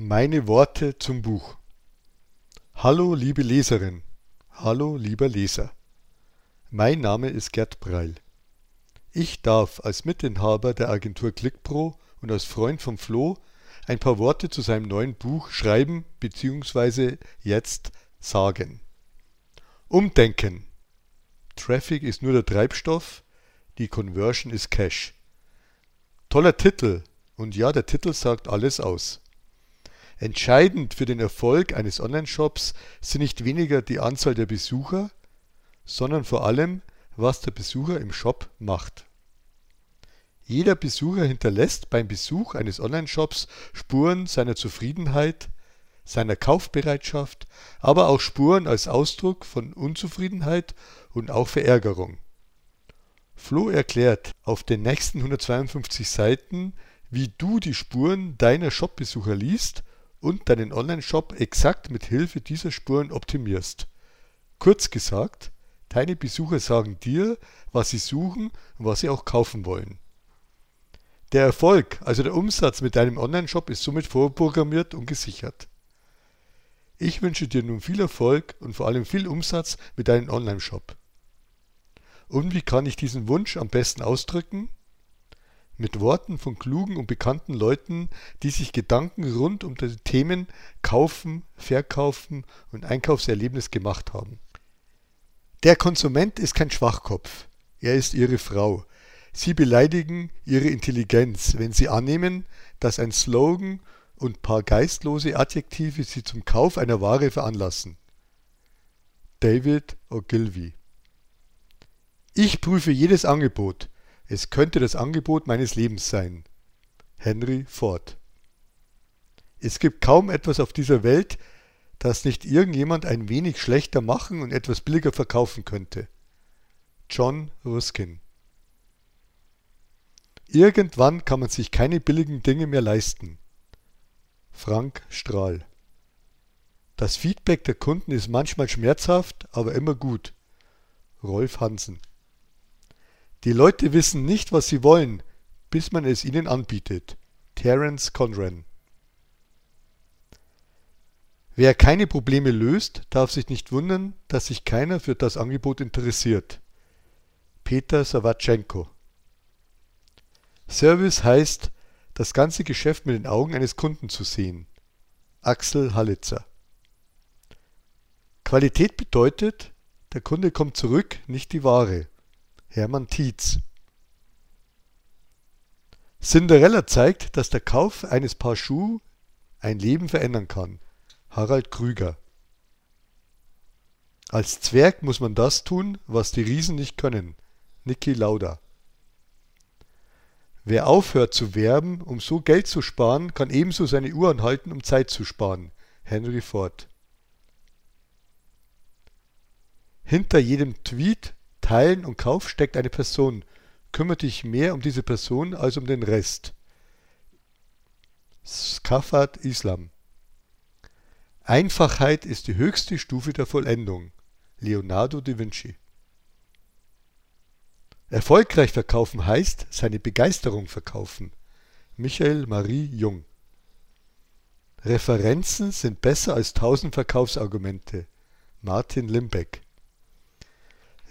Meine Worte zum Buch. Hallo liebe Leserin, hallo lieber Leser. Mein Name ist Gerd Breil. Ich darf als Mitinhaber der Agentur ClickPro und als Freund von Flo ein paar Worte zu seinem neuen Buch schreiben bzw. jetzt sagen. Umdenken. Traffic ist nur der Treibstoff, die Conversion ist Cash. Toller Titel und ja, der Titel sagt alles aus. Entscheidend für den Erfolg eines Online-Shops sind nicht weniger die Anzahl der Besucher, sondern vor allem, was der Besucher im Shop macht. Jeder Besucher hinterlässt beim Besuch eines Online-Shops Spuren seiner Zufriedenheit, seiner Kaufbereitschaft, aber auch Spuren als Ausdruck von Unzufriedenheit und auch Verärgerung. Flo erklärt auf den nächsten 152 Seiten, wie du die Spuren deiner Shopbesucher liest und deinen Online-Shop exakt mit Hilfe dieser Spuren optimierst. Kurz gesagt, deine Besucher sagen dir, was sie suchen und was sie auch kaufen wollen. Der Erfolg, also der Umsatz mit deinem Online-Shop ist somit vorprogrammiert und gesichert. Ich wünsche dir nun viel Erfolg und vor allem viel Umsatz mit deinem Online-Shop. Und wie kann ich diesen Wunsch am besten ausdrücken? Mit Worten von klugen und bekannten Leuten, die sich Gedanken rund um die Themen Kaufen, Verkaufen und Einkaufserlebnis gemacht haben. Der Konsument ist kein Schwachkopf, er ist ihre Frau. Sie beleidigen ihre Intelligenz, wenn sie annehmen, dass ein Slogan und paar geistlose Adjektive sie zum Kauf einer Ware veranlassen. David Ogilvy Ich prüfe jedes Angebot, es könnte das Angebot meines Lebens sein. Henry Ford. Es gibt kaum etwas auf dieser Welt, das nicht irgendjemand ein wenig schlechter machen und etwas billiger verkaufen könnte. John Ruskin. Irgendwann kann man sich keine billigen Dinge mehr leisten. Frank Strahl. Das Feedback der Kunden ist manchmal schmerzhaft, aber immer gut. Rolf Hansen. Die Leute wissen nicht, was sie wollen, bis man es ihnen anbietet. Terence Conran Wer keine Probleme löst, darf sich nicht wundern, dass sich keiner für das Angebot interessiert. Peter Sawatschenko Service heißt, das ganze Geschäft mit den Augen eines Kunden zu sehen. Axel Hallitzer Qualität bedeutet, der Kunde kommt zurück, nicht die Ware. Hermann Tietz. Cinderella zeigt, dass der Kauf eines Paar Schuhe ein Leben verändern kann. Harald Krüger. Als Zwerg muss man das tun, was die Riesen nicht können. Niki Lauda. Wer aufhört zu werben, um so Geld zu sparen, kann ebenso seine Uhr anhalten, um Zeit zu sparen. Henry Ford. Hinter jedem Tweet Teilen und Kauf steckt eine Person. Kümmere dich mehr um diese Person als um den Rest. Skafat Islam Einfachheit ist die höchste Stufe der Vollendung. Leonardo da Vinci Erfolgreich verkaufen heißt seine Begeisterung verkaufen. Michael Marie Jung Referenzen sind besser als tausend Verkaufsargumente. Martin Limbeck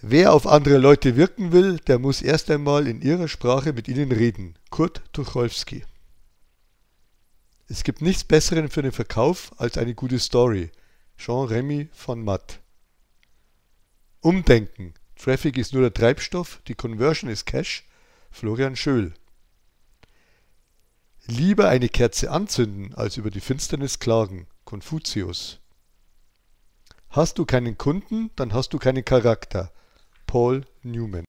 Wer auf andere Leute wirken will, der muss erst einmal in ihrer Sprache mit ihnen reden. Kurt Tucholsky. Es gibt nichts Besseres für den Verkauf als eine gute Story. Jean-Remy von Matt. Umdenken. Traffic ist nur der Treibstoff, die Conversion ist Cash. Florian Schöll. Lieber eine Kerze anzünden, als über die Finsternis klagen. Konfuzius. Hast du keinen Kunden, dann hast du keinen Charakter. Paul Newman